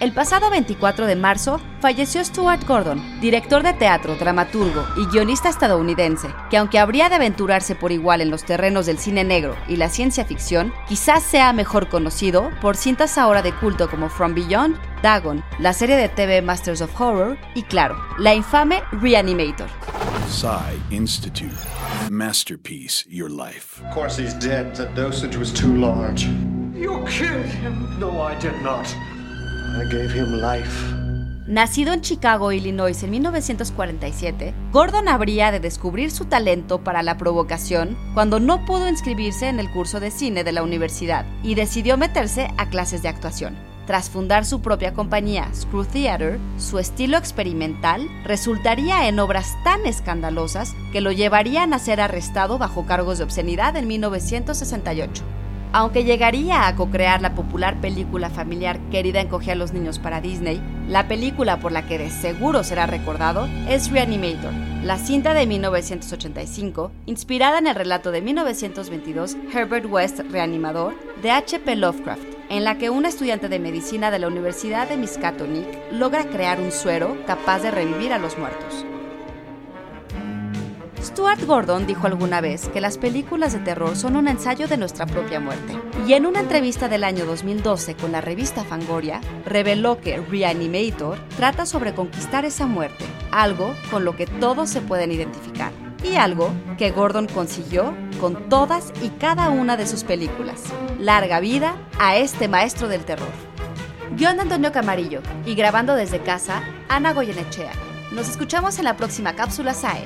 El pasado 24 de marzo falleció Stuart Gordon, director de teatro, dramaturgo y guionista estadounidense, que aunque habría de aventurarse por igual en los terrenos del cine negro y la ciencia ficción, quizás sea mejor conocido por cintas ahora de culto como From Beyond, Dagon, la serie de TV Masters of Horror y claro, la infame Reanimator. Psy Institute. Masterpiece, your life. Of course he's dead. The dosage was too large. You killed him. No, I did not. Nacido en Chicago, Illinois en 1947, Gordon habría de descubrir su talento para la provocación cuando no pudo inscribirse en el curso de cine de la universidad y decidió meterse a clases de actuación. Tras fundar su propia compañía, Screw Theater, su estilo experimental resultaría en obras tan escandalosas que lo llevarían a ser arrestado bajo cargos de obscenidad en 1968. Aunque llegaría a co-crear la popular película familiar Querida encogía a los niños para Disney, la película por la que de seguro será recordado es Reanimator, la cinta de 1985, inspirada en el relato de 1922 Herbert West Reanimador de H.P. Lovecraft, en la que un estudiante de medicina de la Universidad de Miskatonic logra crear un suero capaz de revivir a los muertos. Stuart Gordon dijo alguna vez que las películas de terror son un ensayo de nuestra propia muerte, y en una entrevista del año 2012 con la revista Fangoria, reveló que Reanimator trata sobre conquistar esa muerte, algo con lo que todos se pueden identificar, y algo que Gordon consiguió con todas y cada una de sus películas. Larga vida a este maestro del terror. Guión Antonio Camarillo y grabando desde casa, Ana Goyenechea. Nos escuchamos en la próxima cápsula SAE.